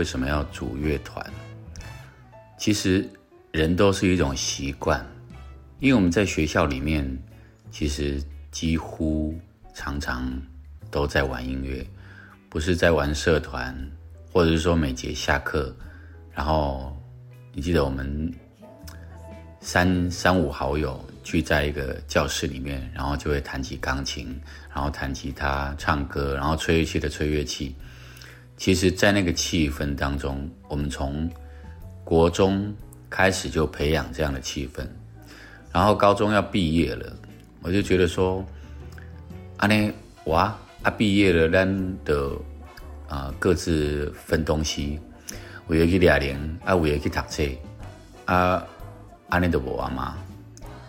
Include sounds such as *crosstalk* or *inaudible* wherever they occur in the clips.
为什么要组乐团？其实人都是一种习惯，因为我们在学校里面，其实几乎常常都在玩音乐，不是在玩社团，或者是说每节下课，然后你记得我们三三五好友聚在一个教室里面，然后就会弹起钢琴，然后弹吉他、唱歌，然后吹乐器的吹乐器。其实，在那个气氛当中，我们从国中开始就培养这样的气氛，然后高中要毕业了，我就觉得说，阿呢，哇，啊毕业了，咱的啊各自分东西，我要去俩零，啊我要去读册，啊安尼都无啊嘛，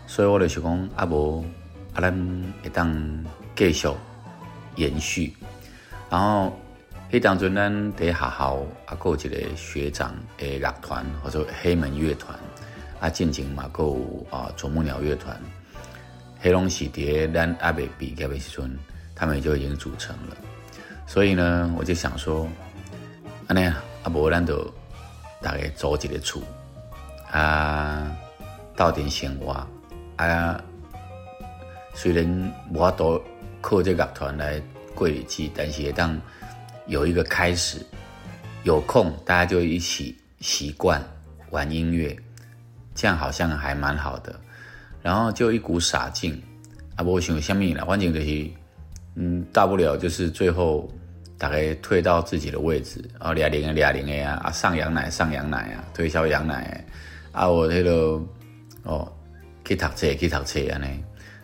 所以我就想讲，啊无啊咱会当继续延续，然后。迄当阵，咱伫学校啊，有一个学长诶乐团，或者黑门乐团啊，进前嘛，有啊啄木鸟乐团，黑龙喜蝶，咱阿未毕业的时阵，他们就已经组成了。所以呢，我就想说，安尼啊，阿无咱就大概组一个厝啊，斗点生活啊。虽然无法度靠这乐团来过日子，但是会当。有一个开始，有空大家就一起习惯玩音乐，这样好像还蛮好的。然后就一股傻劲啊！我想下面啦，反正就是，嗯，大不了就是最后大概退到自己的位置，啊，俩零啊俩零的啊，啊上羊奶上羊奶啊，推销羊奶啊，我那个哦，去读册去读册啊呢，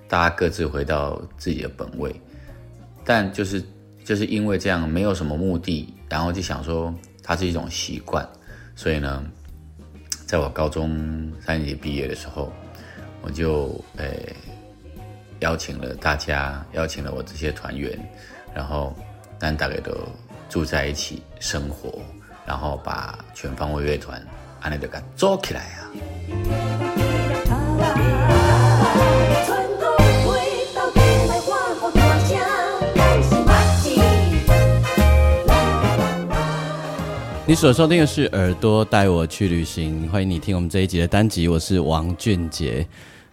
大家各自回到自己的本位，但就是。就是因为这样没有什么目的，然后就想说它是一种习惯，所以呢，在我高中三年级毕业的时候，我就诶邀请了大家，邀请了我这些团员，然后但大概都住在一起生活，然后把全方位乐团安利的给做起来啊。你所收听的是《耳朵带我去旅行》，欢迎你听我们这一集的单集。我是王俊杰。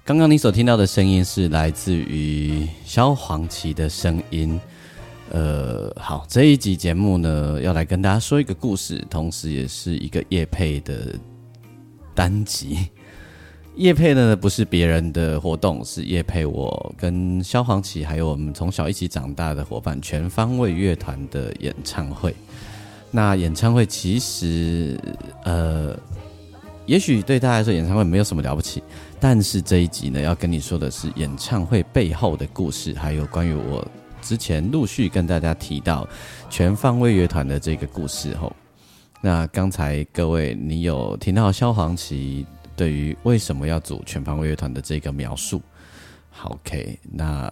刚刚你所听到的声音是来自于萧煌奇的声音。呃，好，这一集节目呢，要来跟大家说一个故事，同时也是一个叶配的单集。叶配呢，不是别人的活动，是叶配我跟萧煌奇，还有我们从小一起长大的伙伴全方位乐团的演唱会。那演唱会其实，呃，也许对大家来说演唱会没有什么了不起，但是这一集呢，要跟你说的是演唱会背后的故事，还有关于我之前陆续跟大家提到全方位乐团的这个故事。吼，那刚才各位你有听到萧煌奇对于为什么要组全方位乐团的这个描述？好，OK，那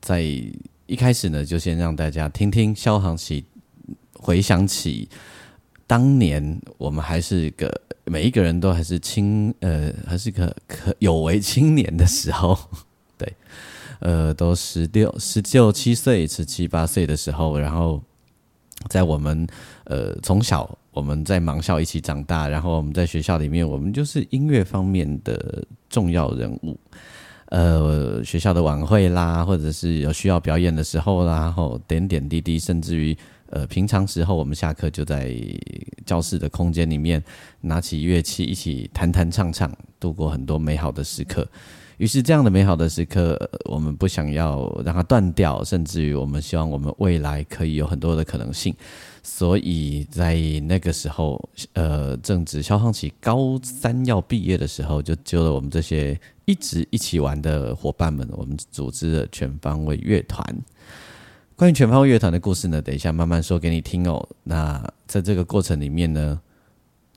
在一开始呢，就先让大家听听萧煌奇。回想起当年，我们还是个每一个人都还是青呃，还是个可有为青年的时候，*laughs* 对，呃，都十六、十六七岁、十七八岁的时候，然后在我们呃从小我们在盲校一起长大，然后我们在学校里面，我们就是音乐方面的重要人物，呃，学校的晚会啦，或者是有需要表演的时候啦，然后点点滴滴，甚至于。呃，平常时候我们下课就在教室的空间里面拿起乐器一起弹弹唱唱，度过很多美好的时刻。于是这样的美好的时刻，我们不想要让它断掉，甚至于我们希望我们未来可以有很多的可能性。所以在那个时候，呃，正值消防起高三要毕业的时候，就揪了我们这些一直一起玩的伙伴们，我们组织了全方位乐团。关于全方位乐团的故事呢，等一下慢慢说给你听哦。那在这个过程里面呢，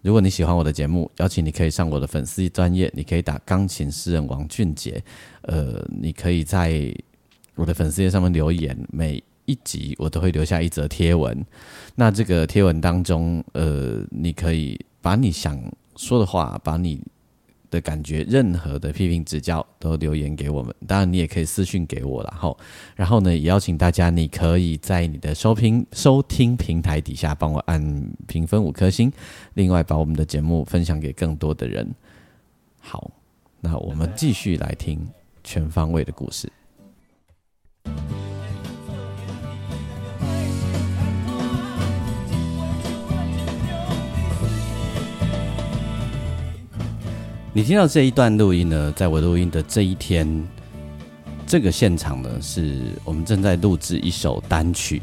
如果你喜欢我的节目，邀请你可以上我的粉丝专业，你可以打钢琴诗人王俊杰，呃，你可以在我的粉丝页上面留言，每一集我都会留下一则贴文。那这个贴文当中，呃，你可以把你想说的话，把你。的感觉，任何的批评指教都留言给我们。当然，你也可以私讯给我了。后，然后呢，也邀请大家，你可以在你的收听收听平台底下帮我按评分五颗星。另外，把我们的节目分享给更多的人。好，那我们继续来听全方位的故事。你听到这一段录音呢，在我录音的这一天，这个现场呢，是我们正在录制一首单曲，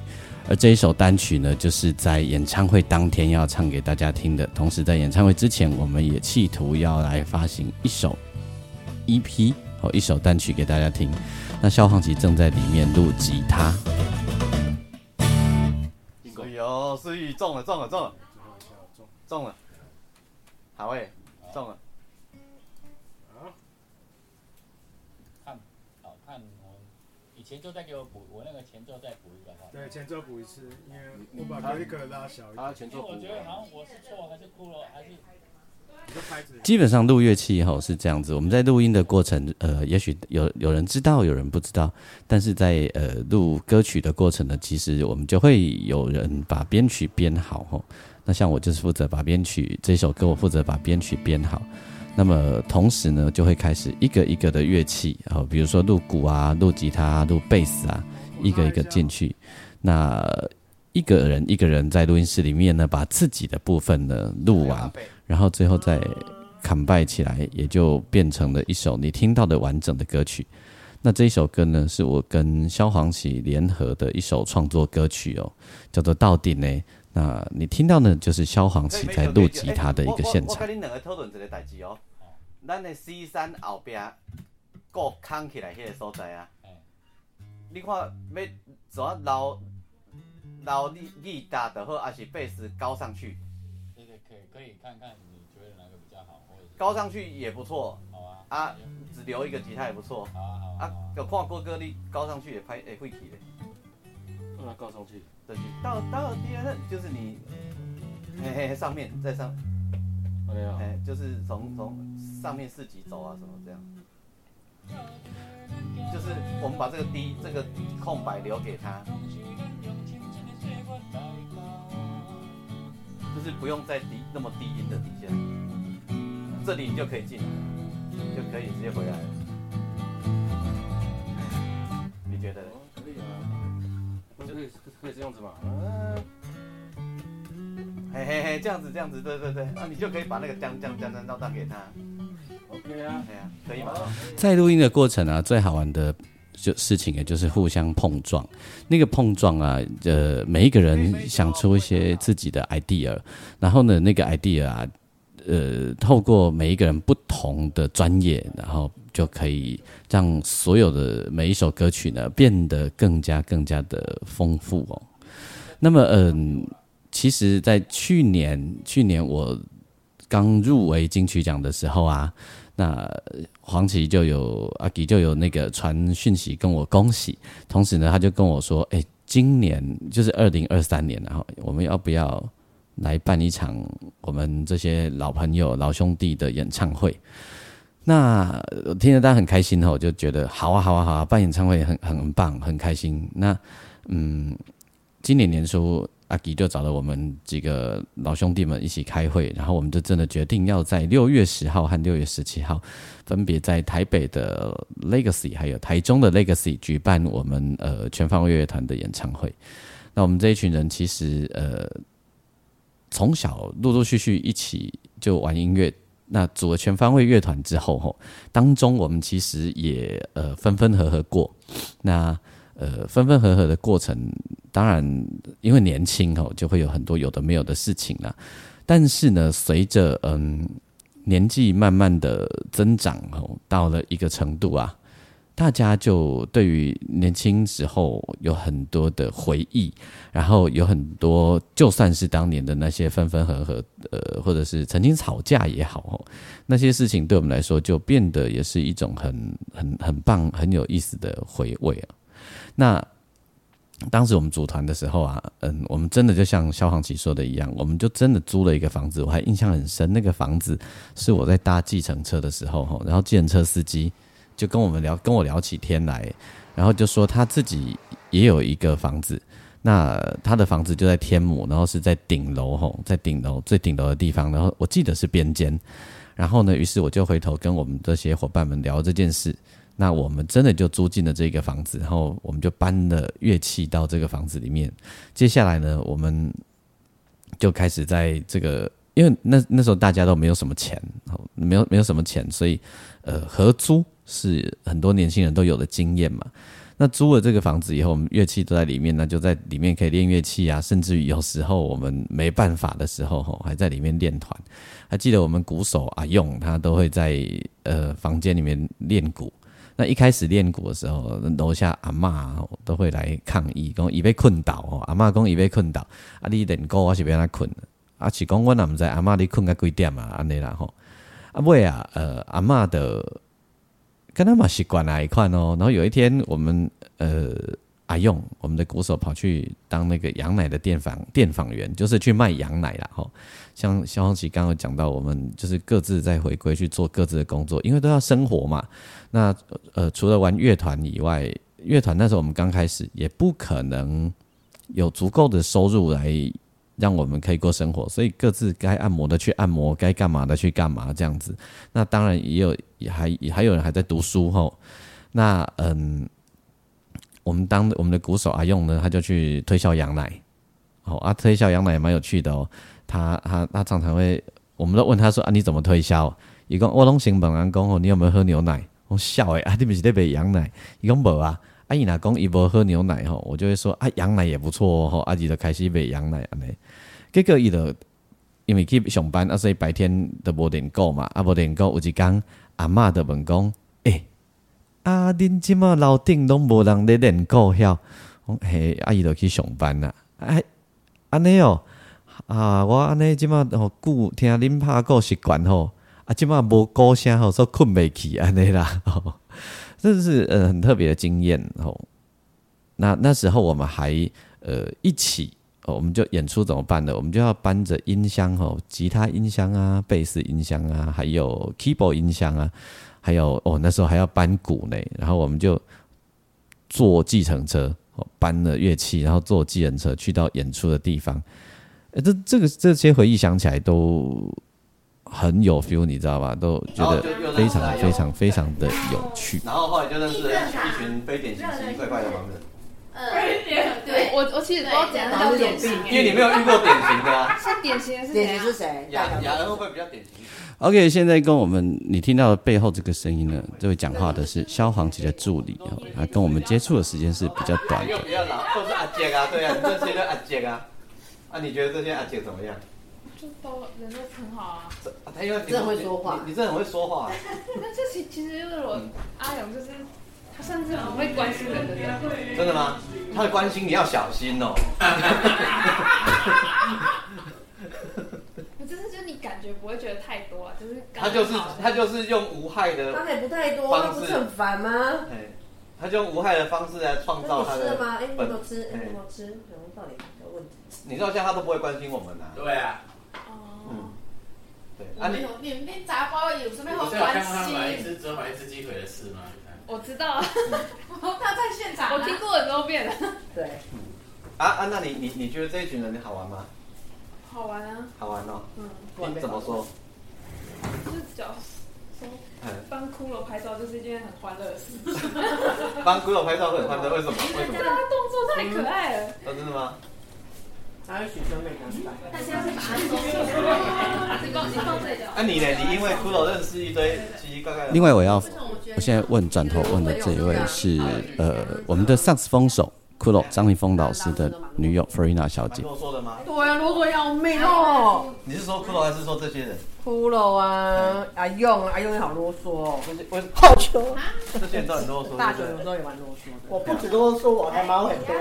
而这一首单曲呢，就是在演唱会当天要唱给大家听的。同时，在演唱会之前，我们也企图要来发行一首 EP 和一首单曲给大家听。那消防局正在里面录吉他。所以哦，所以中了，中了，中了，中了，好诶，中了。前奏再给我补，我那个前奏再补一个哈。对，前奏补一次，因为我把格里格拉小一点。啊，前奏。我觉得好像我是错还是哭了还是？基本上录乐器以后是这样子，我们在录音的过程，呃，也许有有人知道，有人不知道，但是在呃录歌曲的过程呢，其实我们就会有人把编曲编好吼。那像我就是负责把编曲这首歌，我负责把编曲编好。那么同时呢，就会开始一个一个的乐器，然后比如说录鼓啊、录吉他、录贝斯啊，一个一个进去。那一个人一个人在录音室里面呢，把自己的部分呢录完，然后最后再砍拜起来，也就变成了一首你听到的完整的歌曲。那这一首歌呢，是我跟萧煌奇联合的一首创作歌曲哦，叫做《到底呢》。那你听到呢，就是萧煌奇在录吉他的一个现场。我跟你两个讨论一个代志哦。咱的 C 山后壁，搁空起来迄个所在啊。你看要怎捞捞力力大的好，还是贝斯高上去？对对可以可以看看，你觉得哪个比较好？高上去也不错。好啊。啊，只留一个吉他也不错。好啊好啊。啊，有看过歌你高上去也拍也会起的。那告上去。到到第二，就是你，嘿嘿，上面在上，哎，就是从从上面四级走啊，什么这样，就是我们把这个低这个空白留给他，就是不用再低那么低音的底下，这里你就可以进来，就可以直接回来。你觉得呢？可以啊，可以。这样子嘛？嗯，嘿嘿嘿，这样子这样子，对对对，啊，你就可以把那个将将将将到打给他。OK 啊，对啊，可以吗？在录音的过程啊，最好玩的就事情也就是互相碰撞。那个碰撞啊，呃，每一个人想出一些自己的 idea，然后呢，那个 idea 啊，呃，透过每一个人不同的专业，然后。就可以让所有的每一首歌曲呢变得更加更加的丰富哦。那么，嗯，其实，在去年去年我刚入围金曲奖的时候啊，那黄琦就有阿吉就有那个传讯息跟我恭喜，同时呢，他就跟我说：“哎，今年就是二零二三年，然后我们要不要来办一场我们这些老朋友老兄弟的演唱会？”那听着，大家很开心哦，我就觉得好啊，好啊，好啊，办演唱会很很棒，很开心。那嗯，今年年初阿吉就找了我们几个老兄弟们一起开会，然后我们就真的决定要在六月十号和六月十七号，分别在台北的 Legacy 还有台中的 Legacy 举办我们呃全方位乐团的演唱会。那我们这一群人其实呃从小陆陆续续一起就玩音乐。那组了全方位乐团之后，吼，当中我们其实也呃分分合合过。那呃分分合合的过程，当然因为年轻吼，就会有很多有的没有的事情啦。但是呢，随着嗯年纪慢慢的增长吼，到了一个程度啊。大家就对于年轻时候有很多的回忆，然后有很多，就算是当年的那些分分合合，呃，或者是曾经吵架也好，那些事情对我们来说就变得也是一种很很很棒、很有意思的回味啊。那当时我们组团的时候啊，嗯，我们真的就像消防奇说的一样，我们就真的租了一个房子，我还印象很深，那个房子是我在搭计程车的时候，然后计程车司机。就跟我们聊，跟我聊起天来，然后就说他自己也有一个房子，那他的房子就在天母，然后是在顶楼吼，在顶楼最顶楼的地方，然后我记得是边间，然后呢，于是我就回头跟我们这些伙伴们聊这件事，那我们真的就租进了这个房子，然后我们就搬了乐器到这个房子里面，接下来呢，我们就开始在这个，因为那那时候大家都没有什么钱，没有没有什么钱，所以呃合租。是很多年轻人都有的经验嘛？那租了这个房子以后，我们乐器都在里面，那就在里面可以练乐器啊。甚至于有时候我们没办法的时候，吼还在里面练团。还记得我们鼓手阿用，他都会在呃房间里面练鼓。那一开始练鼓的时候，楼下阿妈都会来抗议，讲已被困倒哦。阿妈讲已被困倒，啊你练鼓我是被他困，啊是讲我哪唔知阿妈你困到几点啊？安尼啦吼。啊尾啊，呃阿妈的。跟他嘛习惯那一块哦，然后有一天我们呃阿用我们的鼓手跑去当那个羊奶的电访电访员，就是去卖羊奶啦吼。像肖红琪刚刚讲到，我们就是各自在回归去做各自的工作，因为都要生活嘛。那呃除了玩乐团以外，乐团那时候我们刚开始也不可能有足够的收入来。让我们可以过生活，所以各自该按摩的去按摩，该干嘛的去干嘛，这样子。那当然也有，也还也还有人还在读书吼。那嗯，我们当我们的鼓手阿用呢，他就去推销羊奶。哦啊，推销羊奶也蛮有趣的哦。他他他常常会，我们都问他说啊，你怎么推销？伊讲我拢先问人讲哦，你有没有喝牛奶？我笑诶，啊，你不是在卖羊奶？伊讲无啊。阿姨若讲伊无喝牛奶吼，我就会说啊，羊奶也不错哦吼。阿姨就开始卖羊奶安尼。结果伊就因为去上班，啊，所以白天都无练够嘛，啊，无练够有一工阿嬷就问讲，诶，啊，恁即满楼顶拢无人咧练够晓？嘿，阿姨就去上班啦。哎，安尼哦，啊，我安尼即满吼久听恁拍鼓习惯吼，啊，即满无鼓声吼，所以困袂去安尼啦。吼这是呃很特别的经验哦。那那时候我们还呃一起，我们就演出怎么办呢？我们就要搬着音箱哦，吉他音箱啊，贝斯音箱啊，还有 keyboard 音箱啊，还有哦那时候还要搬鼓呢。然后我们就坐计程车，搬了乐器，然后坐计程车去到演出的地方。这这个这些回忆想起来都。很有 feel，你知道吧？都觉得非常非常非常的有趣。然后后来就认识了一群非典型奇奇怪怪的盲人。非典对我我其实不知道怎样叫典型，因为你没有遇过典型的啊。是典型的是典型是谁？雅雅人会不会比较典型？OK，现在跟我们你听到的背后这个声音呢，这位讲话的是消防局的助理哦，他跟我们接触的时间是比较短的。比较老，都是阿杰啊，对啊，这些都阿杰啊。啊，你觉得这些阿杰怎么样？就都人都很好啊，他因为真的会说话，你真的很会说话。那这其其实就是我阿勇，就是他甚至很会关心人的人。真的吗？他的关心你要小心哦。我 *laughs* 就是就你感觉不会觉得太多啊，就是他就是他就是用无害的，他也不太多，他不是很烦吗？哎，他就用无害的方式来创造他的。吃了吗？哎，你有没有吃？哎，有没有吃？然后到底有问题？你知道，像他都不会关心我们呐。对啊。啊，你你你杂包有什么好关心？买一只只有买一只鸡腿的事吗？我知道啊，*laughs* 他在现场，我听过很多遍了。对，啊啊，那你你你觉得这一群人你好玩吗？好玩啊，好玩哦。嗯，你怎么说？就是讲说，帮骷髅拍照就是一件很欢乐的事。*laughs* 帮骷髅拍照会很欢乐，为什么？因为？*laughs* 他动作太可爱了。真的吗？还有学生妹跟白。但是要是把它收起来，你呢？你因为骷髅认识一堆奇奇怪怪的。另外，我要我现在问转头问的这一位是呃我们的萨克斯风手骷髅张立峰老师的女友 Farina 小姐。啰嗦的吗？对啊，啰嗦要命哦。你是说骷髅还是说这些人？骷髅啊，阿用阿用也好啰嗦哦。我好球！这些人都很啰嗦。大对不对雄有时候也蛮啰嗦的。我不止啰嗦，我还毛很多。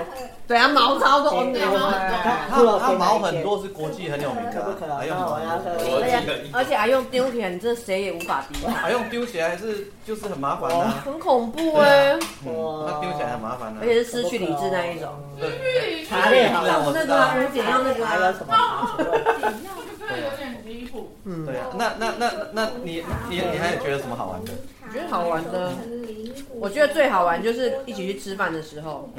对啊，毛超多的。他他毛很多，是国际很有名的。可不可？还用那我要喝。而且而且阿用丢起来，你这谁也无法敌他。还用丢起来是就是很麻烦的。很恐怖哎。嗯，他丢起来很麻烦的。而且是失去理智那一种。查理好了，那个红点要那个还有什么？对，有点离谱。嗯，对啊。那那那那你你你还觉得什么好玩的？我觉得好玩的，我觉得最好玩就是一起去吃饭的时候，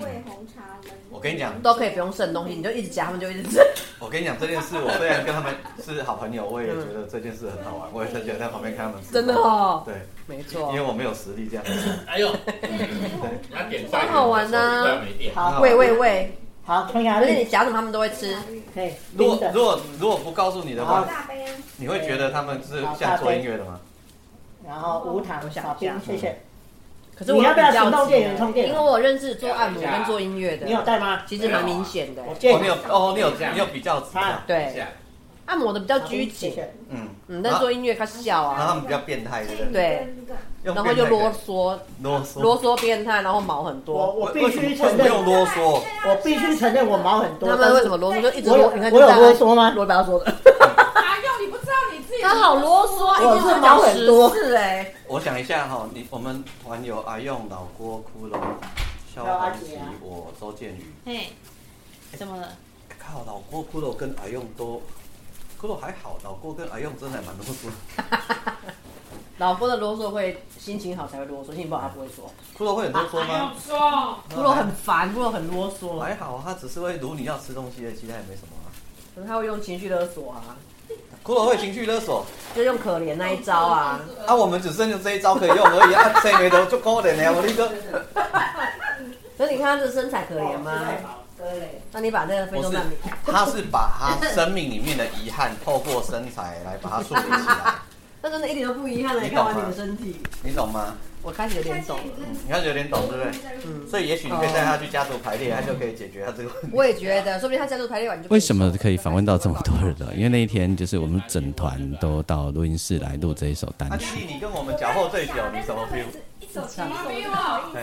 我跟你讲，都可以不用剩东西，你就一直夹，他们就一直吃。我跟你讲这件事，我虽然跟他们是好朋友，我也觉得这件事很好玩，我也很喜欢在旁边看他们吃。真的哦，对，没错，因为我没有实力这样。*laughs* 哎呦，你要点菜，很好玩呢。好，喂喂喂，好，可以啊。而且你夹什么他们都会吃。如果如果如果不告诉你的话，你会觉得他们是像做音乐的吗？然后无糖小冰，谢谢。可是我要不要行动电源充电？因为我认识做按摩跟做音乐的。你有带吗？其实蛮明显的。我有哦，你有你有比较差对。按摩的比较拘谨，嗯嗯，但做音乐他笑啊。然后他们比较变态，对不对？然后就啰嗦，啰嗦，啰嗦变态，然后毛很多。我我必须承认，用啰嗦。我必须承认我毛很多。他们为什么啰嗦？就一直啰。你看，我有啰嗦吗？罗不要说的。哪有？你不知道你自己？他好啰嗦，我是毛很多。是哎。我想一下哈，你我们团友阿用、老郭、骷髅、肖安琪、我周建宇。嘿，怎么了？靠，老郭、骷髅跟阿用都。骷髅还好，老郭跟阿用真的还蛮啰嗦。*laughs* 老郭的啰嗦会心情好才会啰嗦，心情不好他不会说。骷髅会很啰嗦吗？说，骷髅很烦，骷髅很啰嗦。还好，他只是会如你要吃东西的，其他也没什么啊。可是他会用情绪勒索啊。骷髅会情绪勒索，就用可怜那一招啊。啊，我们只剩下这一招可以用而已啊，*laughs* 谁没得就可怜呀，我那个。可是你看他这身材可怜吗？那你把这个非洲难民，他是把他生命里面的遗憾透过身材来把它树立起来。*laughs* 那真的一点都不遗憾了，你，看完你的身体，你懂吗？我开始有点懂了，你开始有点懂，对不对？嗯。所以也许你可以带他去家族排列，他就可以解决他这个问题。我也觉得，说不定他家族排列完就。为什么可以访问到这么多人呢？因为那一天就是我们整团都到录音室来录这一首单曲。你跟我们脚后最久，你什么 feel？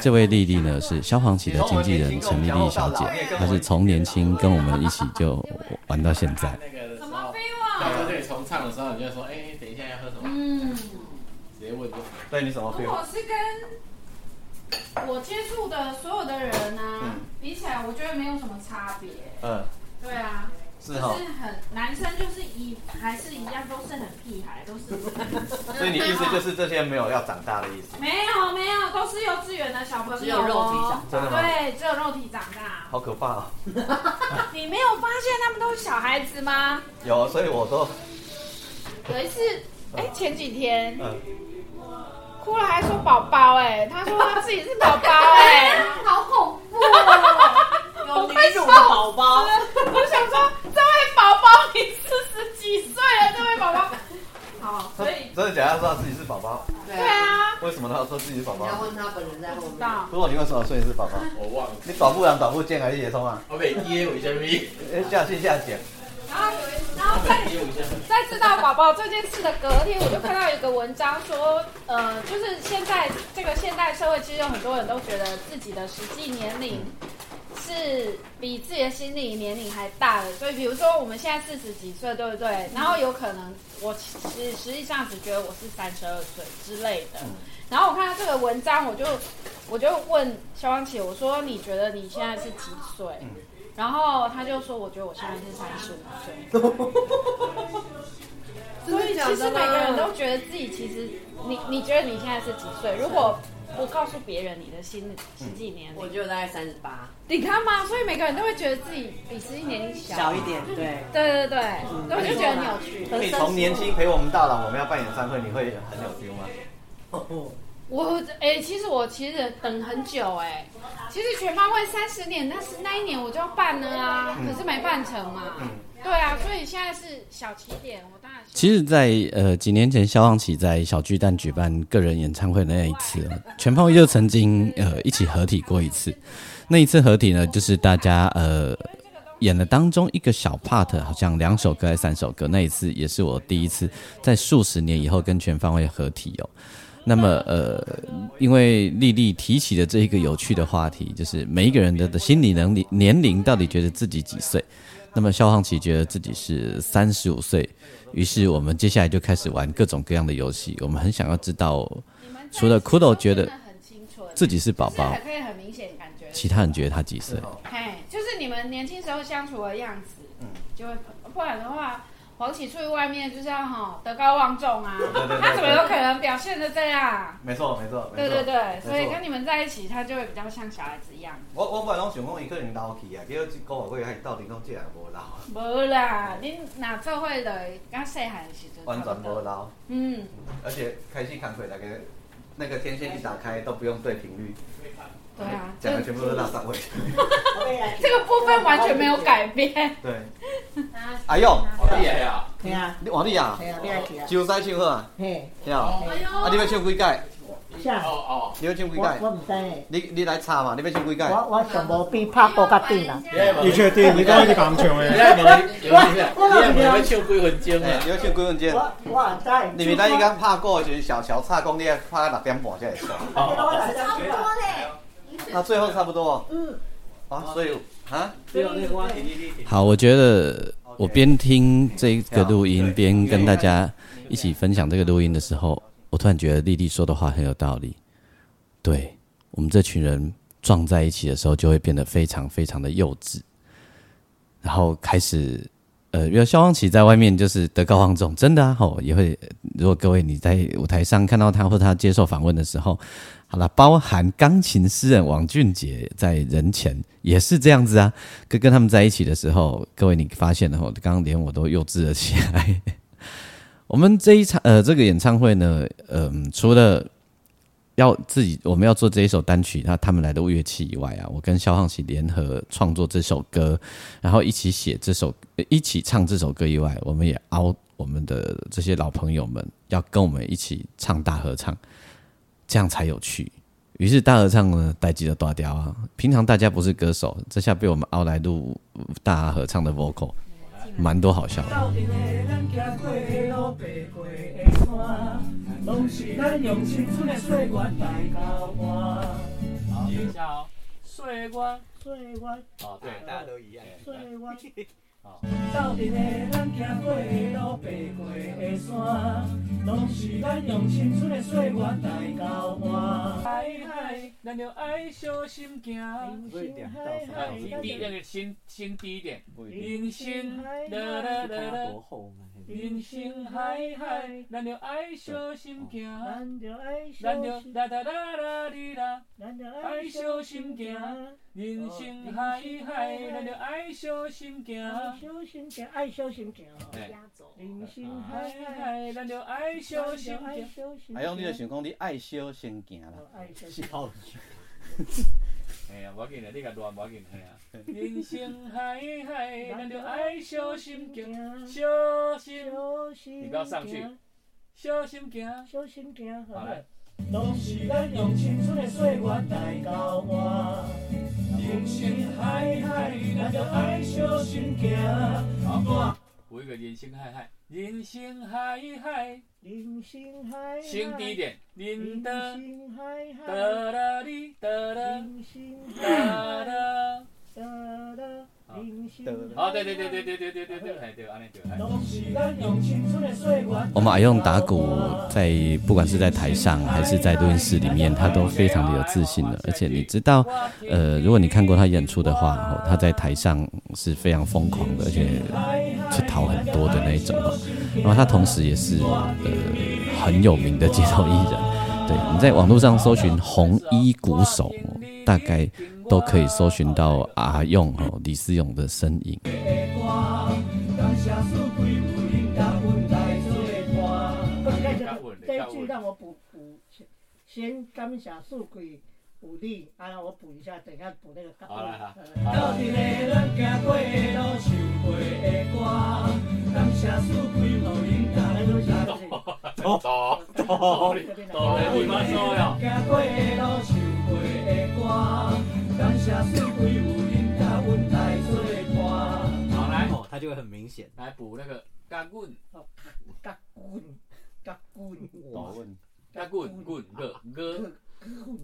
这位丽丽呢是萧煌奇的经纪人陈丽丽小姐，她是从年轻跟我们一起就玩到现在。那个什么 feel 啊？在这里重唱的时候，你就说：“哎，等一下要喝什么？”嗯，直接问就。对你什么 feel？我是跟我接触的所有的人呢，比起来，我觉得没有什么差别。嗯，对啊。是哈，是很男生就是一还是一样都是很屁孩，都是。*laughs* 所以你意思就是这些没有要长大的意思？没有没有，都是幼稚园的小朋友，只有肉体长大。对，只有肉体长大。好可怕啊！*laughs* 你没有发现他们都是小孩子吗？有，所以我都有一次，哎，前几天，哭了还说宝宝，哎，他说他自己是宝宝，哎，*laughs* 好恐怖哦。有女主的宝宝，我想说，这位宝宝你四十几岁了，这位宝宝，好，所以真的假的？说他自己是宝宝？对啊。为什么他要说自己是宝宝？要问他本人在后面。如果你为什么说你是宝宝？我忘了。你短不长，短不见还是野葱啊？OK，耶我一下咪。下去下剪。然后，然后在在知道宝宝这件事的隔天，我就看到一个文章说，呃，就是现在这个现代社会，其实有很多人都觉得自己的实际年龄。是比自己的心理年龄还大的，所以比如说我们现在四十几岁，对不对？然后有可能我其实实际上只觉得我是三十二岁之类的。然后我看到这个文章，我就我就问肖邦琪，我说你觉得你现在是几岁？然后他就说，我觉得我现在是三十五岁。*laughs* 所以其实每个人都觉得自己其实，你你觉得你现在是几岁？如果不告诉别人你的心实际年龄，我觉得大概三十八。你看嘛，所以每个人都会觉得自己比实际年龄小小一点，对对对对，我就觉得很有趣。你从年轻陪我们到老，我们要办演唱会，你会很有 feel 吗？我哎、其实我其实等很久哎、其实全方位三十年，那是那一年我就要办了啊，可是没办成嘛。对啊，所以现在是小起点，我当然其实在，呃几年前，萧煌奇在小巨蛋举办个人演唱会的那一次，全方位就曾经呃一起合体过一次。那一次合体呢，就是大家呃演了当中一个小 part，好像两首歌还是三首歌。那一次也是我第一次在数十年以后跟全方位合体哦。那么呃，因为丽丽提起的这一个有趣的话题，就是每一个人的的心理能力年龄到底觉得自己几岁？那么萧煌奇觉得自己是三十五岁，于是我们接下来就开始玩各种各样的游戏。我们很想要知道，除了一起 Kudo 觉得自己是宝宝，可以很明显感觉。其他人觉得他几岁？哎，就是你们年轻时候相处的样子，就会不然的话，黄启出去外面就是要哈德高望重啊，他怎么有可能表现的这样？没错没错，对对对，所以跟你们在一起，他就会比较像小孩子一样。我我本来拢想讲伊可能老去啊，结果一个月过还到底讲这样无老，无啦，恁哪做伙的，刚细汉的时阵，完全无老，嗯，而且开戏看会那个那个天线一打开都不用对频率，对啊，讲的全部都是拉三位。*laughs* 这个部分完全没有改变。对。哎呦，王丽雅呀！对啊，王丽雅。对啊，你来听啊。九三千号啊。嘿。你啊。啊，你要唱几届？哦哦，你要唱几届？我唔知。你你来查嘛，你要唱几届？我我上无比拍过较顶啦。你确定？你讲你敢唱诶？你我。你要唱几分钟诶？你要唱几分钟？我我唔知。你明仔伊刚拍过就是小乔差，讲你要拍到六点半才会唱。我来唱歌咧。那最后差不多哦。嗯。啊，所以啊，好，我觉得我边听这个录音，边跟大家一起分享这个录音的时候，我突然觉得丽丽说的话很有道理。对我们这群人撞在一起的时候，就会变得非常非常的幼稚，然后开始。呃，因为萧煌奇在外面就是德高望重，真的啊，吼也会。如果各位你在舞台上看到他或他接受访问的时候，好了，包含钢琴诗人王俊杰在人前也是这样子啊。跟跟他们在一起的时候，各位你发现了吼，刚刚连我都幼稚了起来。*laughs* 我们这一场呃这个演唱会呢，嗯、除了要自己我们要做这一首单曲，那他们来的乐器以外啊，我跟萧煌奇联合创作这首歌，然后一起写这首，一起唱这首歌以外，我们也凹我们的这些老朋友们要跟我们一起唱大合唱，这样才有趣。于是大合唱呢，带几个大调啊，平常大家不是歌手，这下被我们熬来录大合唱的 vocal，蛮多好笑的。岁月来交换。好，等一下哦。岁月，岁月，哦，对，大家都一样。岁月，斗阵的咱行过的路，爬过的山，拢是咱用青春的岁月来交换。嗨嗨，咱要爱小心行。啊，低低那个心心低一点。人生啦啦啦啦，人生海海，咱要爱小心行。咱就爱咱就小心，啦啦啦啦哩啦，咱就爱小心行。人生海海，咱就爱小心行。爱小心行，爱小心行人生海海咱就爱小心爱行。小心。阿勇，你就想讲你爱小心行啦。爱小 *laughs* *laughs* 心。哎呀，无要紧啦，你甲乱无要紧，嘿啊。*laughs* 人生海海，咱就爱小心行，小心，小心你不要上去小心行。小心行，好来。拢是咱用青春的岁月来交换。人生海海，咱就爱小心行。好，有一个人生海海，人生海海，人生海海，心低一点，人生海海，哒啦哩哒啦人生海哒海，啦。哒啦，人生好，对对对对对对对对对，哎对，安尼对。我们阿用打鼓，在不管是在台上还是在录音室里面，他都非常的有自信的。而且你知道，呃，如果你看过他演出的话，哦，他在台上是非常疯狂的，而且是讨很多的那一种哦。然后他同时也是呃很有名的街头艺人。对，你在网络上搜寻红衣鼓手，哦大概都可以搜寻到阿勇哦李思勇的身影。这一句让我补补先感谢四季有你，啊，我补一下，等一下补那个。好来好到底咧，咱行过的路，唱过的歌，感谢四季有恁教来做啥子？哆哆哆哆来咪发嗦哟。行过的路，唱过的歌，感谢四季有恁教阮来做伴。好来，哦，它就会很明显。来补那个嘎棍，甲棍，甲滚，我问，嘎棍棍个个，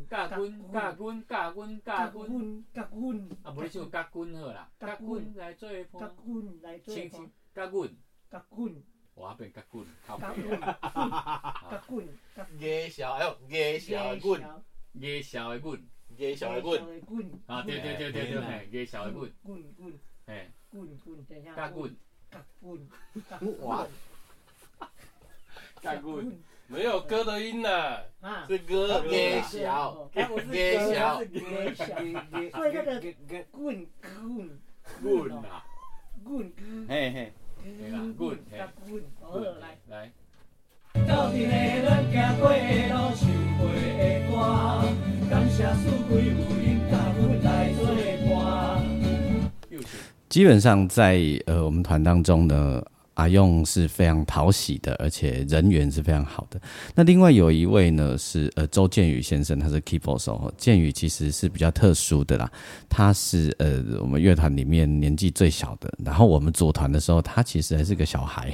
甲棍甲棍甲棍甲棍，甲滚，啊，无你唱嘎棍好啦，甲棍来做甲伴，滚来做伴。轻轻，嘎棍，甲滚，我变嘎棍，好甲滚，甲滚，甲野 *laughs* 小哎呦，野小的棍，野小。的棍，野小的棍，滚，啊对对对对对，嘿，野小的棍，棍棍嘿，滚滚，等一下，嘎棍，甲滚，哇，*laughs* 嘎棍，没有歌的音呐，啊，是歌野小，野小，所以那个滚滚。棍啊，滚嘿嘿，对啦，棍，嘿。甲，滚，好来。来。到底咧，咱行过的路，唱过的歌，感谢四季有恁甲阮来做伴。又是基本上在呃我们团当中呢，阿用是非常讨喜的，而且人缘是非常好的。那另外有一位呢是呃周建宇先生，他是 keyboard 手。建宇其实是比较特殊的啦，他是呃我们乐团里面年纪最小的。然后我们组团的时候，他其实还是个小孩。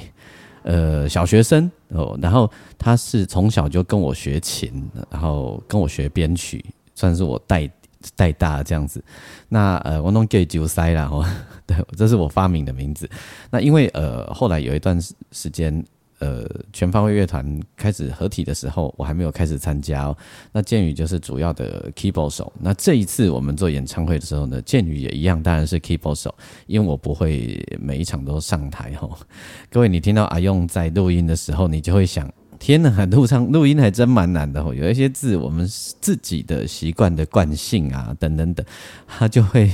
呃，小学生哦，然后他是从小就跟我学琴，然后跟我学编曲，算是我带带大这样子。那呃，我弄 gay 九塞啦，哦，*laughs* 对，这是我发明的名字。那因为呃，后来有一段时时间，呃，全方位乐团开始合体的时候，我还没有开始参加哦。那建宇就是主要的 keyboard 手。那这一次我们做演唱会的时候呢，建宇也一样，当然是 keyboard 手，因为我不会每一场都上台哦。*laughs* 各位，你听到阿用在录音的时候，你就会想。天呐，录唱录音还真蛮难的哦，有一些字我们自己的习惯的惯性啊，等等等，它就会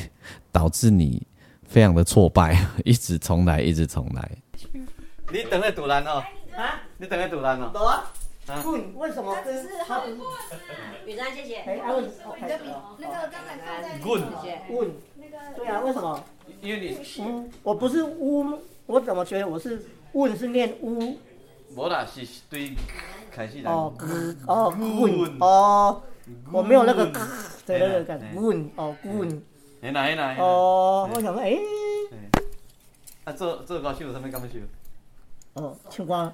导致你非常的挫败，*laughs* 一直重来，一直重来。你等下堵拦哦，啊，你等下堵拦哦。懂啊啊？滚，为什么跟他不是？雨珊，谢谢。哎，啊，为什么？你的笔那个刚才放在滚谢谢。问，那个对啊，为什么？因为你嗯，我不是乌，我怎么觉得我是问是念乌？无啦，是对开始来。哦，哦，滚，哦，我没有那个对那个感觉，滚，哦，滚，嘿啦嘿啦嘿啦。哦，我想说，哎，啊，做做歌手有啥物感受？哦，唱歌，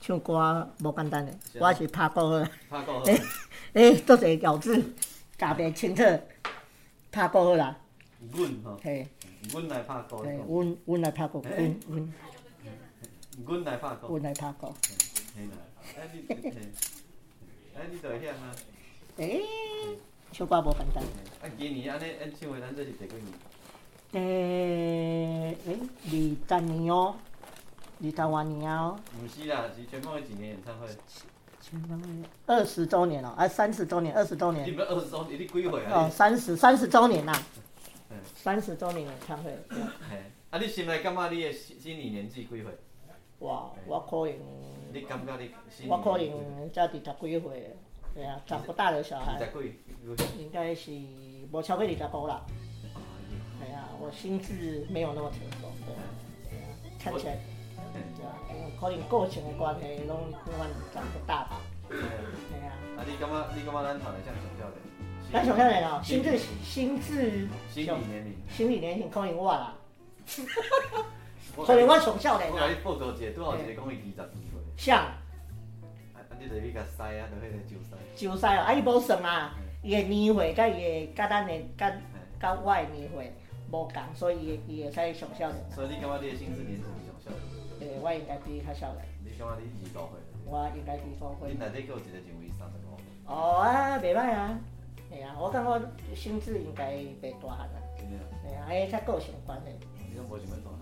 唱歌无简单诶，我是拍鼓好，拍鼓好。哎，*laughs* 哎，做一个咬字，加袂清楚，拍鼓好啦，阮吼，嘿，阮来拍鼓。嘿，阮阮来拍鼓，阮阮阮来拍鼓。阮来拍鼓，嘿啦，哎你，嘿哎你就会晓啊。哎，唱歌无简单。啊，今年安尼演唱会，咱这是第几年？诶，诶，二十年哦，二十多年哦，不是啦，是全方位几年演唱会？二十周年了，啊，三十周年，二十周你年，们二十周年，你几岁啊？哦，三十三十周年啦嗯，三十周年演唱会，对。嘿，啊，你心内感觉你的心心理年纪几岁？哇，我可能，你感觉你心我可能才二十几岁，对啊，长不大的小孩，二十几？应该是无超过二十五啦，对啊，我心智没有那么成熟，对啊，看起来，对啊，可能个性的关系，拢我长不大吧，对啊。啊，你感觉你感觉咱团的像上少年？咱上少年哦，心智心智心理年龄。心理年龄可能我啦，可能我上少年我甲你，报告一下，拄好一个讲伊二十二岁。像啊，你就去甲塞啊，就迄个酒塞。就使哦，啊伊无算啊，伊的年岁甲伊的甲咱的甲甲我的年岁无共，所以伊会伊会使上少年。所以你感觉你的心智年龄我应该比较少年，你感觉你二十五岁？我应该比五岁你。内底还有一个认为三十五。哦啊，袂歹啊，系啊，我感觉心智应该袂大汉啊，真的啊？系啊，迄较个性关系。你拢无想要大汉？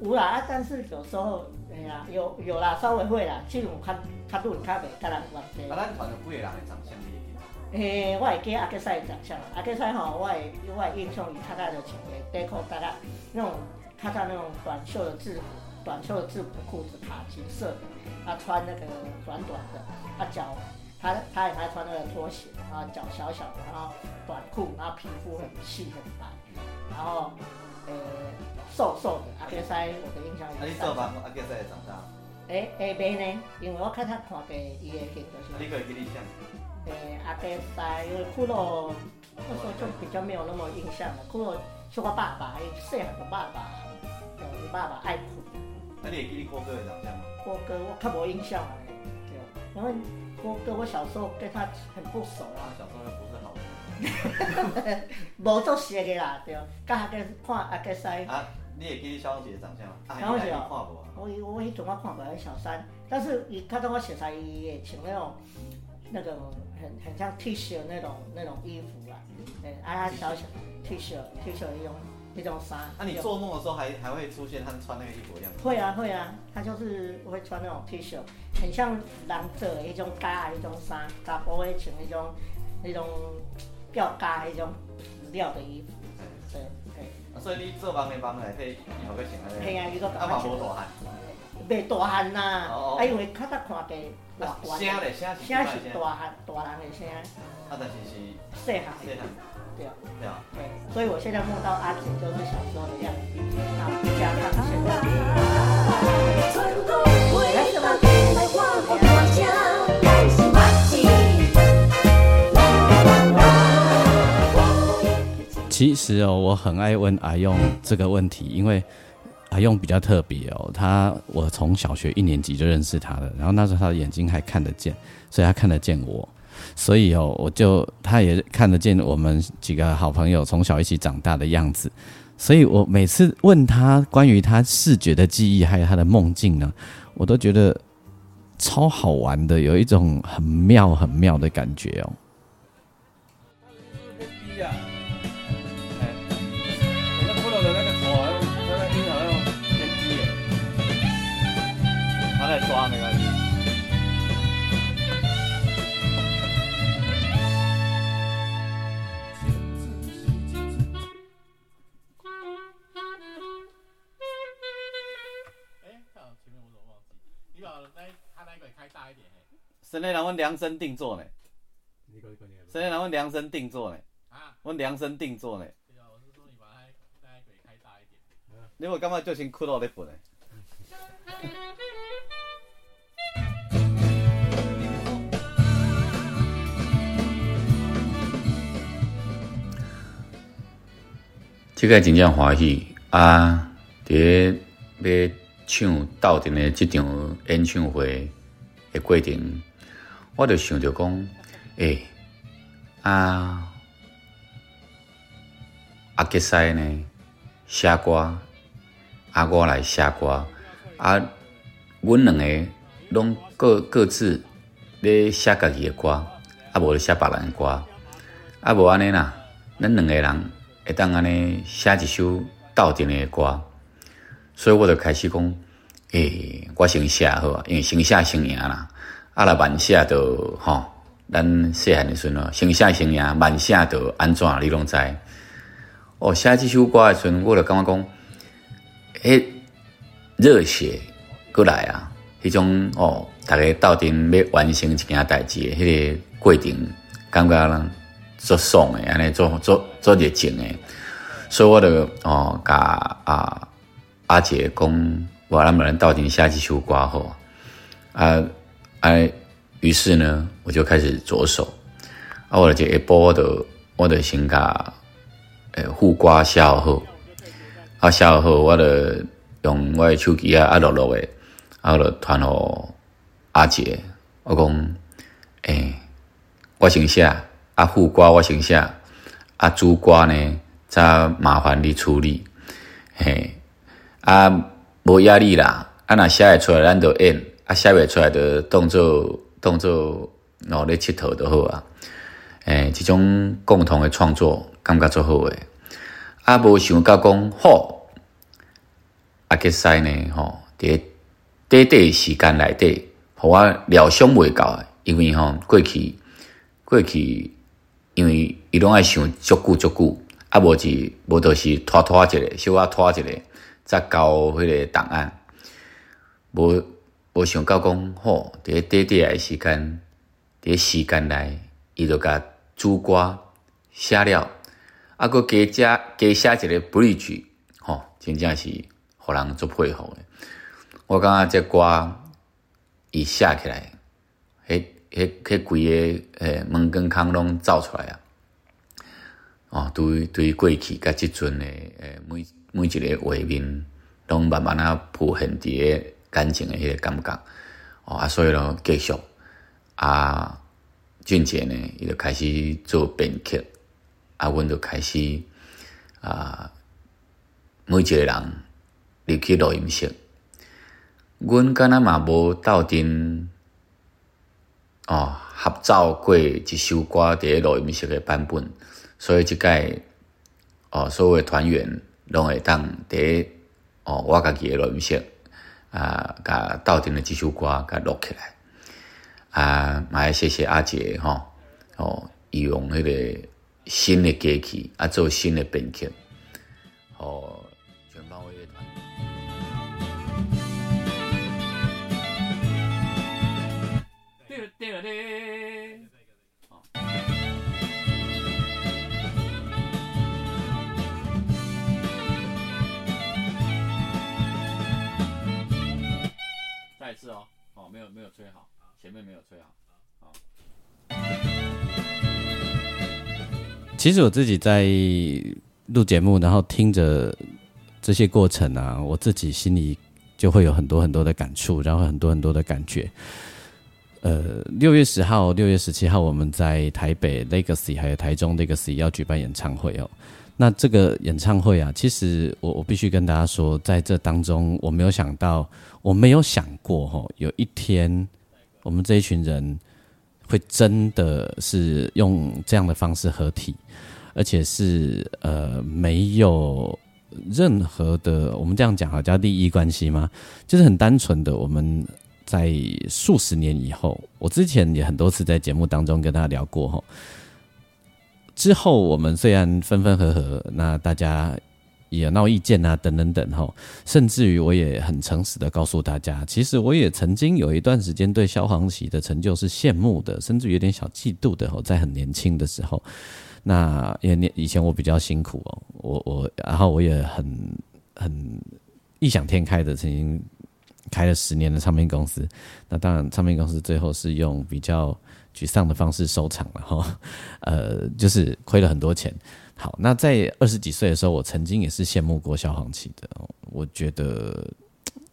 有啦，啊，但是有时候，哎呀，有有啦，稍微会啦，这种较较钝，较袂甲人关系。啊，咱团有几个人的长相你会记得？诶，我会记阿克赛长相，阿克赛吼，我会我会印象伊较早就穿个短裤搭啊，那种较早那种短袖的制服，短袖的制服裤子卡其色的，他穿那个短短的，他脚他他也还穿那个拖鞋，然后脚小小的，然后短裤，然后皮肤很细很白，然后呃瘦瘦的，阿杰塞我的印象啊，你做吧阿杰塞也长大？诶诶袂呢，因为我看他看过伊的镜头是。你可以给你想。诶，阿杰塞，因为骷髅那时候就比较没有那么印象了。骷髅是我爸爸，细汉的爸爸，对，我爸爸爱哭。那你会记你郭哥的长相吗？郭哥我较无印象啊，对，因为郭哥我小时候跟他很不熟啊。小时候又不是好人。*laughs* 无做熟的啦，对，甲阿杰看阿杰西。啊，你会记你小姐的长相吗？小姐哦，看无。我我迄阵我看过小三，但是伊看到我熟悉伊会穿那种那种很很像 T 恤那种那种衣服啦，对，啊小小 T 恤 T 恤那种一种衫。那你做梦的时候还还会出现他穿那个衣服的样子？会啊会啊，他就是会穿那种 T 恤，很像男做的一种加的一种衫，查甫会穿那种那种吊加一种料的衣服。对对。所以你做梦的梦内底，以后要穿安尼。系啊，伊个。啊嘛无大汉。袂大汉呐，啊因为较早看过大声咧，声是大汉大人的声。啊，但是是细汉。细汉。对啊。对啊。对，所以我现在梦到阿姐就是小时候的样子，然后加上现在。来什么？其实哦，我很爱问阿用这个问题，因为。阿用比较特别哦，他我从小学一年级就认识他了，然后那时候他的眼睛还看得见，所以他看得见我，所以哦，我就他也看得见我们几个好朋友从小一起长大的样子，所以我每次问他关于他视觉的记忆还有他的梦境呢，我都觉得超好玩的，有一种很妙很妙的感觉哦。神内人问量身定做呢。神内人问量身定做呢。啊？问量身定做呢。对啊，我是说你把他那个开大一点。你有感觉就先哭到咧本呢？即个真正欢喜啊！伫要唱斗阵的即场演唱会的过程，我就想着讲，诶，啊，阿杰西呢写歌，啊，我来写歌，啊，阮两个拢各各自咧写家己的歌，啊，无咧写别人的歌，啊，无安尼啦，咱两个人。会当安尼写一首斗阵的歌，所以我就开始讲，诶，我先写好，因为先写先赢啦。啊，若慢写就吼，咱细汉的时阵哦，先写先赢，慢写就安怎你拢知？哦，写即首歌的时阵，我就感觉讲，迄热血过来啊，迄种哦，逐个斗阵要完成一件代志的迄个过程，感觉人。做爽诶，安尼做做做热情诶，所以我就哦，甲啊阿姐讲，我咱们到底下几首歌好啊？哎，于是呢，我就开始着手。啊，我就一波的，我的先甲诶护瓜写好，啊写好，我就用我的手机啊啊录录诶，啊就传互阿姐，我讲诶，我先写。啊，副歌我先写，啊，主歌呢，再麻烦你处理，嘿，啊，无压力啦，啊，若写会出来，咱就演；啊，写袂出来，就当做当做哦咧佚佗就好啊。诶，即种共同的创作，感觉最好诶。啊，无想到讲好，啊，吉西呢，吼，伫短短时间内底，互我料想袂到诶，因为吼过去过去。因为伊拢爱想足久足久，啊无是无就是拖拖一个，小可拖一个，再交迄个档案，无无想到讲吼，伫短短诶时间，伫时间内，伊就甲主歌写了，啊，佮加加加写一个 bridge，吼，真正是互人足佩服诶。我感觉这歌伊写起来，迄、迄、迄规个诶门根腔拢走出来啊！哦，对对，过去甲即阵诶诶每每一个画面，拢慢慢啊浮现伫个感情诶迄个感觉。哦啊，所以咯，继续啊，俊杰呢，伊就开始做编剧，啊，阮就开始啊，每一个人入去录音室。阮敢若嘛无斗阵哦，合照过一首歌伫咧录音室诶版本，所以即届哦，所有诶团员拢会当伫咧哦，我家己诶录音室啊，甲斗阵诶即首歌甲录起来啊，嘛要谢谢阿杰吼哦，伊用迄个新的歌曲啊，做新的编曲，哦。次哦，哦，没有没有吹好，前面没有吹好。其实我自己在录节目，然后听着这些过程啊，我自己心里就会有很多很多的感触，然后很多很多的感觉。呃，六月十号、六月十七号，我们在台北 Legacy 还有台中 Legacy 要举办演唱会哦。那这个演唱会啊，其实我我必须跟大家说，在这当中，我没有想到，我没有想过哈，有一天我们这一群人会真的是用这样的方式合体，而且是呃没有任何的，我们这样讲好叫利益关系吗？就是很单纯的，我们在数十年以后，我之前也很多次在节目当中跟大家聊过哈。之后我们虽然分分合合，那大家也闹意见啊，等等等吼，甚至于我也很诚实的告诉大家，其实我也曾经有一段时间对萧煌奇的成就是羡慕的，甚至有点小嫉妒的吼，在很年轻的时候，那也年以前我比较辛苦哦，我我然后我也很很异想天开的曾经开了十年的唱片公司，那当然唱片公司最后是用比较沮丧的方式收场了哈，*laughs* 呃，就是亏了很多钱。好，那在二十几岁的时候，我曾经也是羡慕过萧煌奇的，我觉得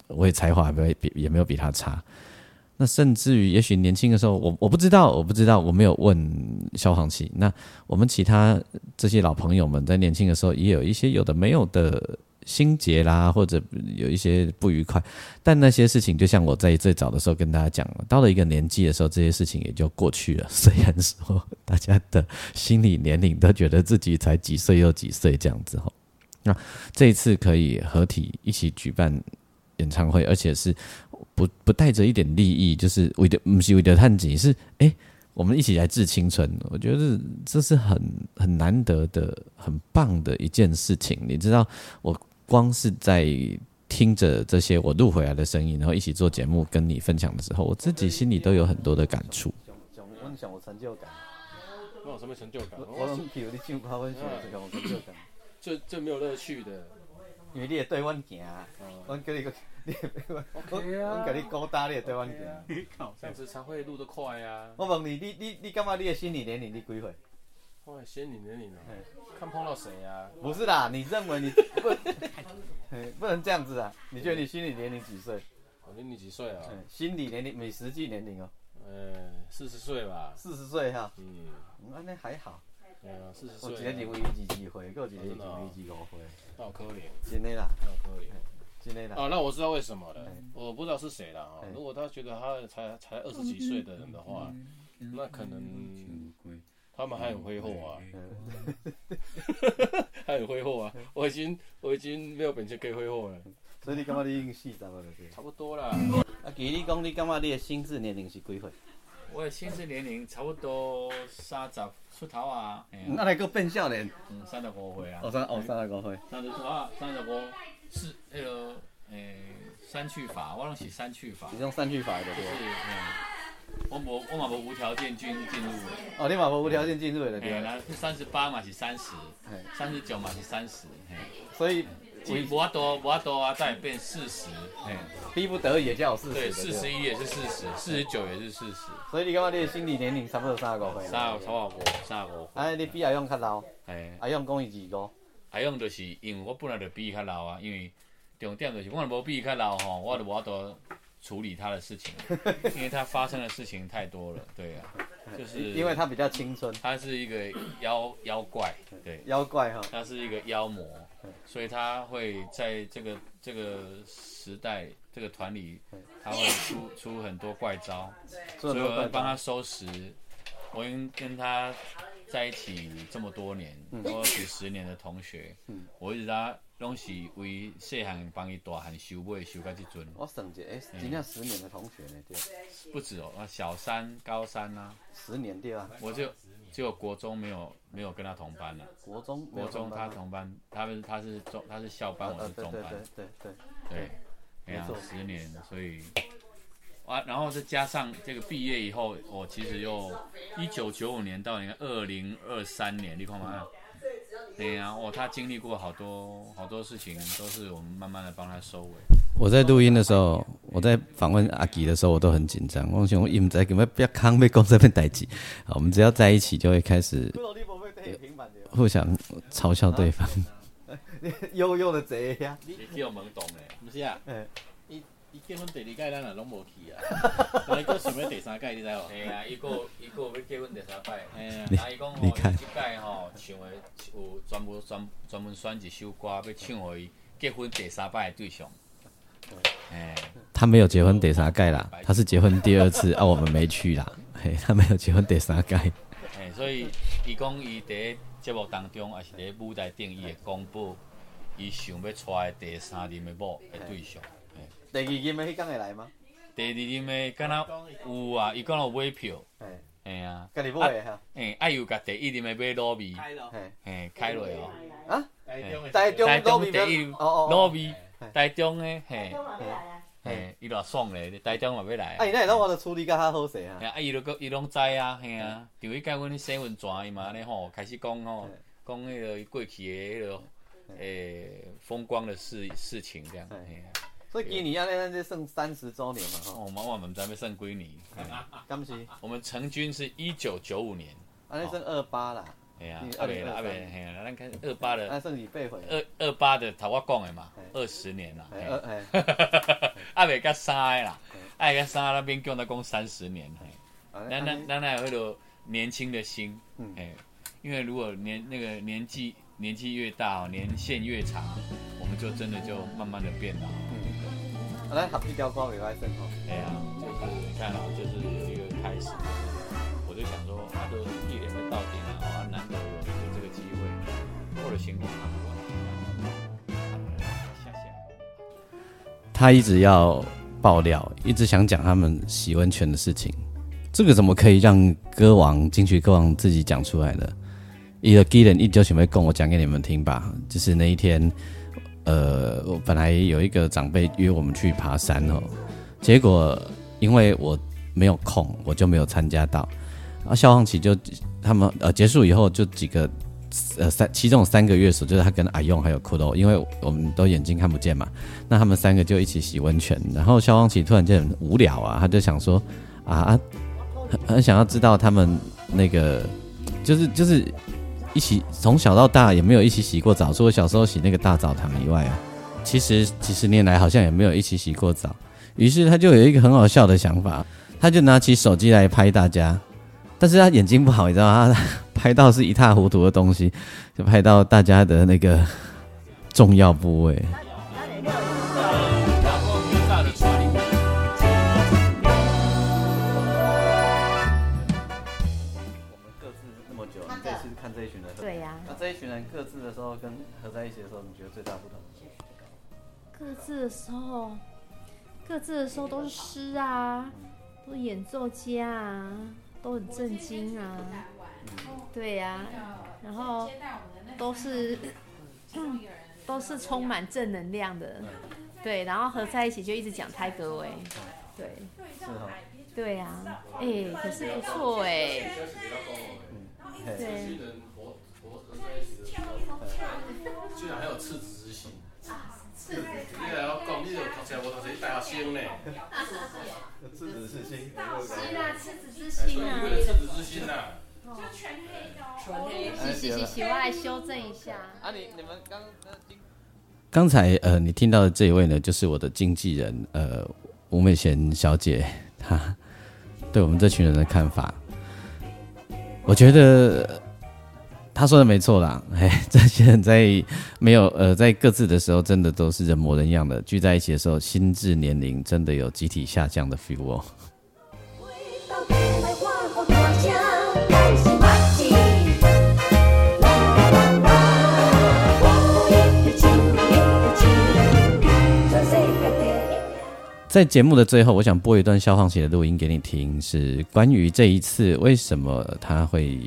我也才华也没有比也没有比他差。那甚至于，也许年轻的时候，我我不知道，我不知道，我没有问萧煌奇。那我们其他这些老朋友们在年轻的时候，也有一些有的没有的心结啦，或者有一些不愉快。但那些事情，就像我在最早的时候跟大家讲，到了一个年纪的时候，这些事情也就过去了。虽然说大家的心理年龄都觉得自己才几岁又几岁这样子哈。那这一次可以合体一起举办演唱会，而且是不不带着一点利益，就是为的不是为的探景，是哎、我们一起来致青春。我觉得这是很很难得的、很棒的一件事情。你知道，我光是在听着这些我录回来的声音，然后一起做节目跟你分享的时候，我自己心里都有很多的感触。上阮上有成就感。那有什么成就感？我拢叫你唱歌，阮上有上有成就感。最最没有乐趣的。因为你会对阮行，阮叫你个，你阮阮甲你勾搭，你会对阮行。这样子才会录得快啊。我问你，你你你感觉你的心理年龄你几岁？哇，仙女年龄哦，看碰到谁啊？不是啦，你认为你不 *laughs* 嘿不能这样子啊？你觉得你心理年龄几岁？我比你几岁啊？嗯，心理年龄没实际年龄哦，呃，四十岁吧。四十岁哈。嗯，嗯，那还好。对啊，四十岁。有一个认为伊二十岁，还有一个认为伊二十五岁。那好可怜。真的啦，那好可怜。真的啦。哦，那我知道为什么了。我不知道是谁了啊。如果他觉得他才才二十几岁的人的话，那可能他们还很挥霍啊。*laughs* 还很挥霍啊！我已经我已经没有本钱可以挥霍了。所以你感觉你已经四十了，就是？差不多啦。啊，其实你讲，你感觉你的心智年龄是几岁？我的心智年龄差不多三十出头啊。那来个变少年？嗯，三十五岁啊。哦三哦三十五岁。三十五啊，三十五是那个诶删去法，我拢是删去法。你用删去法的对。是嗯。我无我嘛无无条件进进入的。哦，你嘛无无条件进入的对嘿，吧？那三十八嘛是三十嘿，三十九嘛是三十，嘿，所以无无法多无法多啊，再变四十，嘿，逼不得已也叫有四，十对。四十一也是四十，四十九也是四十，所以你感觉你的心理年龄差不多三十五岁三。十差五三十五，哎，你比阿勇较老，嘿，阿勇讲伊二五，阿勇就是因为我本来就比伊较老啊，因为重点就是我若无比伊较老吼，我就无法多处理他的事情，*laughs* 因为他发生的事情太多了，对啊，就是因为他比较青春，他是一个妖妖怪，对，妖怪哈。他是一个妖魔，所以他会在这个这个时代这个团里，他会出出很多怪招，所以我会帮他收拾。我已经跟他在一起这么多年，都几十年的同学，我一直他拢是为细汉帮伊大汉修尾修到即阵，我算一下，哎，真正十年的同学呢，对，不止哦，啊小三、高三啊，十年对吧？我就只有国中没有没有跟他同班了。国中国中他同班他们他是中他是校班，我是中班，对对对，对，哎呀没错，十年，所以啊，然后再加上这个毕业以后，我其实又一九九五年到你看二零二三年，你看吗？对呀，哦，他经历过好多好多事情，都是我们慢慢的帮他收尾。我在录音的时候，我在访问阿吉的时候，我都很紧张。我想我唔知根本不要康被公这份代志，好，我们只要在一起就会开始 *laughs* 互相嘲笑对方。悠悠的贼呀，你叫懵懂嘞，不是啊哎，伊伊结婚第二届咱也拢无去啊，*laughs* 但伊佫想要第三届，你知无？哎呀，一个一个要结婚第三摆，哎呀啊，伊讲吼，即届吼唱的有专门专专门选一首歌要唱互伊结婚第三摆的对象。哎，他没有结婚第三届啦，他是结婚第二次啊，我们没去啦。*laughs* 嘿，他没有结婚第三届。哎，所以伊讲伊伫节目当中，也是伫舞台顶，伊会公布伊想要娶的第三任的某的对象。哎，第二任的迄天会来吗？第二任的敢若有啊，伊讲有买票。哎，哎呀，家己买的哈。哎，啊又甲第一任的买卤味，嘿，嘿，开落哦。啊？嘿台中台中第一卤味，台中的嘿，嘿，伊偌爽咧，台中嘛要来啊，伊那我着处理甲较好势啊？嘿。啊，伊都伊拢知啊，嘿啊，就伊甲阮写文纸，伊嘛安尼吼，开始讲吼，讲迄个伊过去的迄个诶风光的事事情这样，嘿啊。所以今年安尼咱就算三十周年嘛吼。哦，嘛我们知要算几年？嘿敢是？我们成军是一九九五年，安尼算二八啦。嘿啊你，啊袂啦，啊2023袂，嘿啊，咱看二八的。那算你八回。二二八的头我讲的嘛，二十年啦，嘿嘿二嘿啊袂甲三个啦，啊会甲三那边讲咱讲三十年，嘿，啊咱咱咱还有迄个年轻的心，嗯嘿，因为如果年那个年纪年纪越大，年限越长，我们就真的就慢慢的变老，啊，咱合这条歌袂歹算吼。哎呀，就是你看啊，就是有一个开始，我就想说，啊，都一年的到顶了，啊，难得有有这个机会，或者情况下下。他一直要爆料，一直想讲他们洗温泉的事情。这个怎么可以让歌王金曲歌王自己讲出来的？一个 g i l l n 一就准备跟我讲给你们听吧。就是那一天，呃，我本来有一个长辈约我们去爬山哦，结果因为我没有空，我就没有参加到。啊，消防旗就他们呃结束以后，就几个呃三其中三个乐手，就是他跟阿用还有骷髅，因为我们都眼睛看不见嘛，那他们三个就一起洗温泉。然后消防旗突然间很无聊啊，他就想说啊啊，很很想要知道他们那个就是就是一起从小到大也没有一起洗过澡，除了小时候洗那个大澡堂以外啊，其实几十年来好像也没有一起洗过澡。于是他就有一个很好笑的想法，他就拿起手机来拍大家。但是他眼睛不好，你知道吗？他拍到是一塌糊涂的东西，就拍到大家的那个重要部位。自的时候，各自的时候都是诗啊，都是演奏家啊，都很震惊啊，对呀、然后都是 *coughs* 都是充满正能量的，对，然后合在一起就一直讲泰格维，对，是哈。对呀，哎，可是不错哎。对。你来我讲，你就读册无读册，大学生呢。赤子之心。是啦，赤子之心啊。为了赤子之心呐。就全黑的。全黑。洗洗洗洗，我来修正一下。啊，你你们刚刚才呃，你听到的这一位呢，就是我的经纪人呃，吴美贤小姐，她对我们这群人的看法，我觉得。他说的没错啦，*laughs* 哎，这些人在没有呃在各自的时候，真的都是人模人样的；聚在一起的时候，心智年龄真的有集体下降的 feel 哦。在节目的最后，我想播一段消防起的录音给你听，是关于这一次为什么他会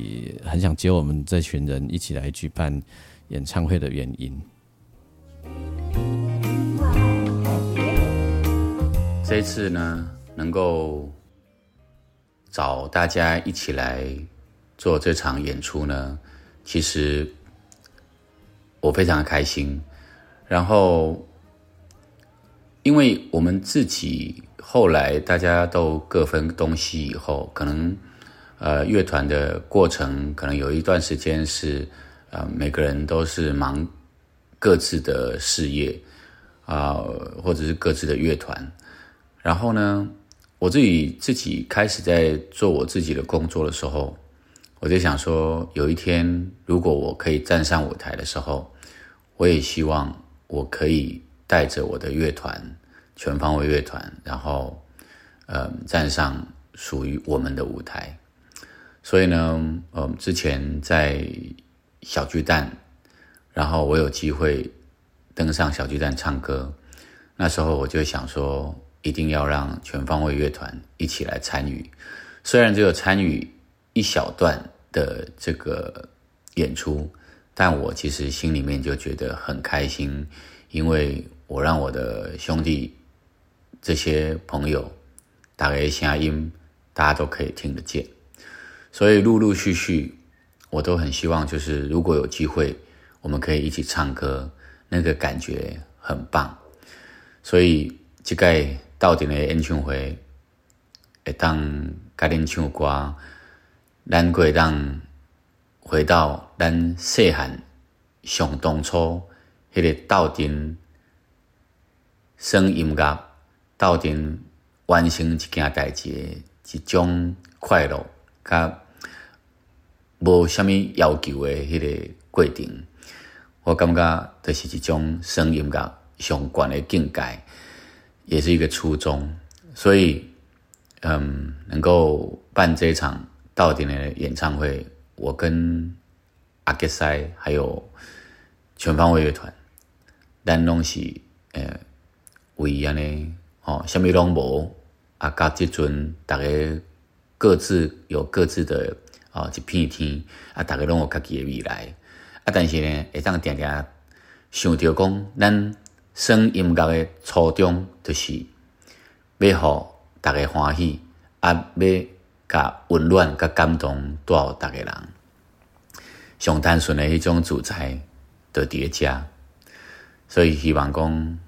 很想接我们这群人一起来举办演唱会的原因。这一次呢，能够找大家一起来做这场演出呢，其实我非常开心，然后。因为我们自己后来大家都各分东西以后，可能呃乐团的过程可能有一段时间是呃每个人都是忙各自的事业啊，或者是各自的乐团。然后呢，我自己自己开始在做我自己的工作的时候，我就想说，有一天如果我可以站上舞台的时候，我也希望我可以。带着我的乐团，全方位乐团，然后，呃，站上属于我们的舞台。所以呢，呃，之前在小巨蛋，然后我有机会登上小巨蛋唱歌，那时候我就想说，一定要让全方位乐团一起来参与。虽然只有参与一小段的这个演出，但我其实心里面就觉得很开心，因为。我让我的兄弟、这些朋友打开声音，大家都可以听得见。所以陆陆续续，我都很希望，就是如果有机会，我们可以一起唱歌，那个感觉很棒。所以这个到底的演唱会，会当甲恁唱歌，咱可以当回到咱细汉上当初迄个斗阵。生音乐，斗阵完成一件代志的一种快乐，甲无虾米要求的迄个过程，我感觉这是一种生音乐上悬的境界，也是一个初衷。所以，嗯，能够办这场到顶的演唱会，我跟阿吉塞还有全方位乐团，咱拢是呃。为安尼，哦，虾米拢无啊？甲即阵，逐个各自有各自的哦一片天，啊，逐个拢有家己的未来。啊，但是呢，会当定定想着讲，咱生音乐的初衷，就是要互逐个欢喜，啊，要甲温暖、甲感动带互逐个人。上单纯的迄种主材的叠加，所以希望讲。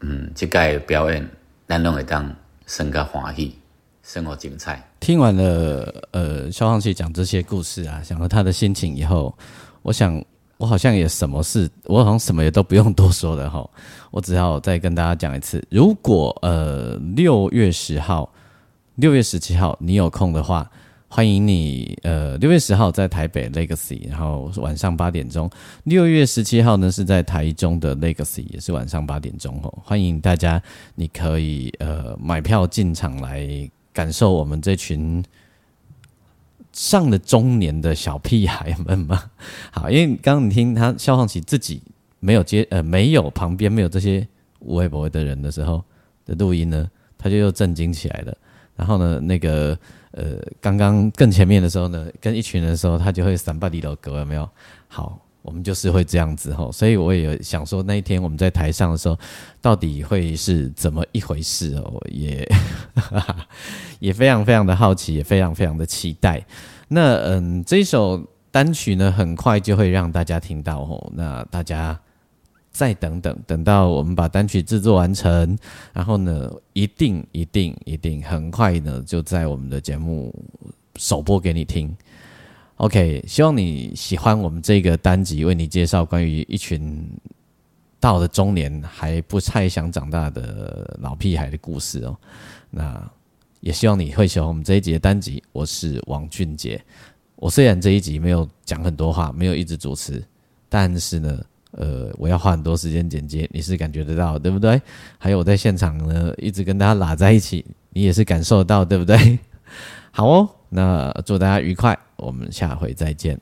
嗯，即届表演，咱拢会当生个欢喜，生活精彩。听完了呃，肖放器讲这些故事啊，想了他的心情以后，我想我好像也什么事，我好像什么也都不用多说了哈。我只要再跟大家讲一次，如果呃六月十号、六月十七号你有空的话。欢迎你，呃，六月十号在台北 Legacy，然后晚上八点钟；六月十七号呢是在台中的 Legacy，也是晚上八点钟哦。欢迎大家，你可以呃买票进场来感受我们这群上了中年的小屁孩们嘛。*laughs* 好，因为刚刚你听他消防起自己没有接呃没有旁边没有这些无微博的人的时候的录音呢，他就又震惊起来了。然后呢，那个。呃，刚刚更前面的时候呢，跟一群人的时候，他就会散把里头歌，有没有？好，我们就是会这样子吼，所以我也想说那一天我们在台上的时候，到底会是怎么一回事哦，也 *laughs* 也非常非常的好奇，也非常非常的期待。那嗯，这首单曲呢，很快就会让大家听到吼，那大家再等等，等到我们把单曲制作完成，然后呢，一定一定一定很快呢，就在我们的节目首播给你听。OK，希望你喜欢我们这个单集，为你介绍关于一群到了中年还不太想长大的老屁孩的故事哦。那也希望你会喜欢我们这一集的单集。我是王俊杰。我虽然这一集没有讲很多话，没有一直主持，但是呢，呃，我要花很多时间剪接，你是感觉得到，对不对？还有我在现场呢，一直跟大家拉在一起，你也是感受得到，对不对？*laughs* 好哦。那祝大家愉快，我们下回再见。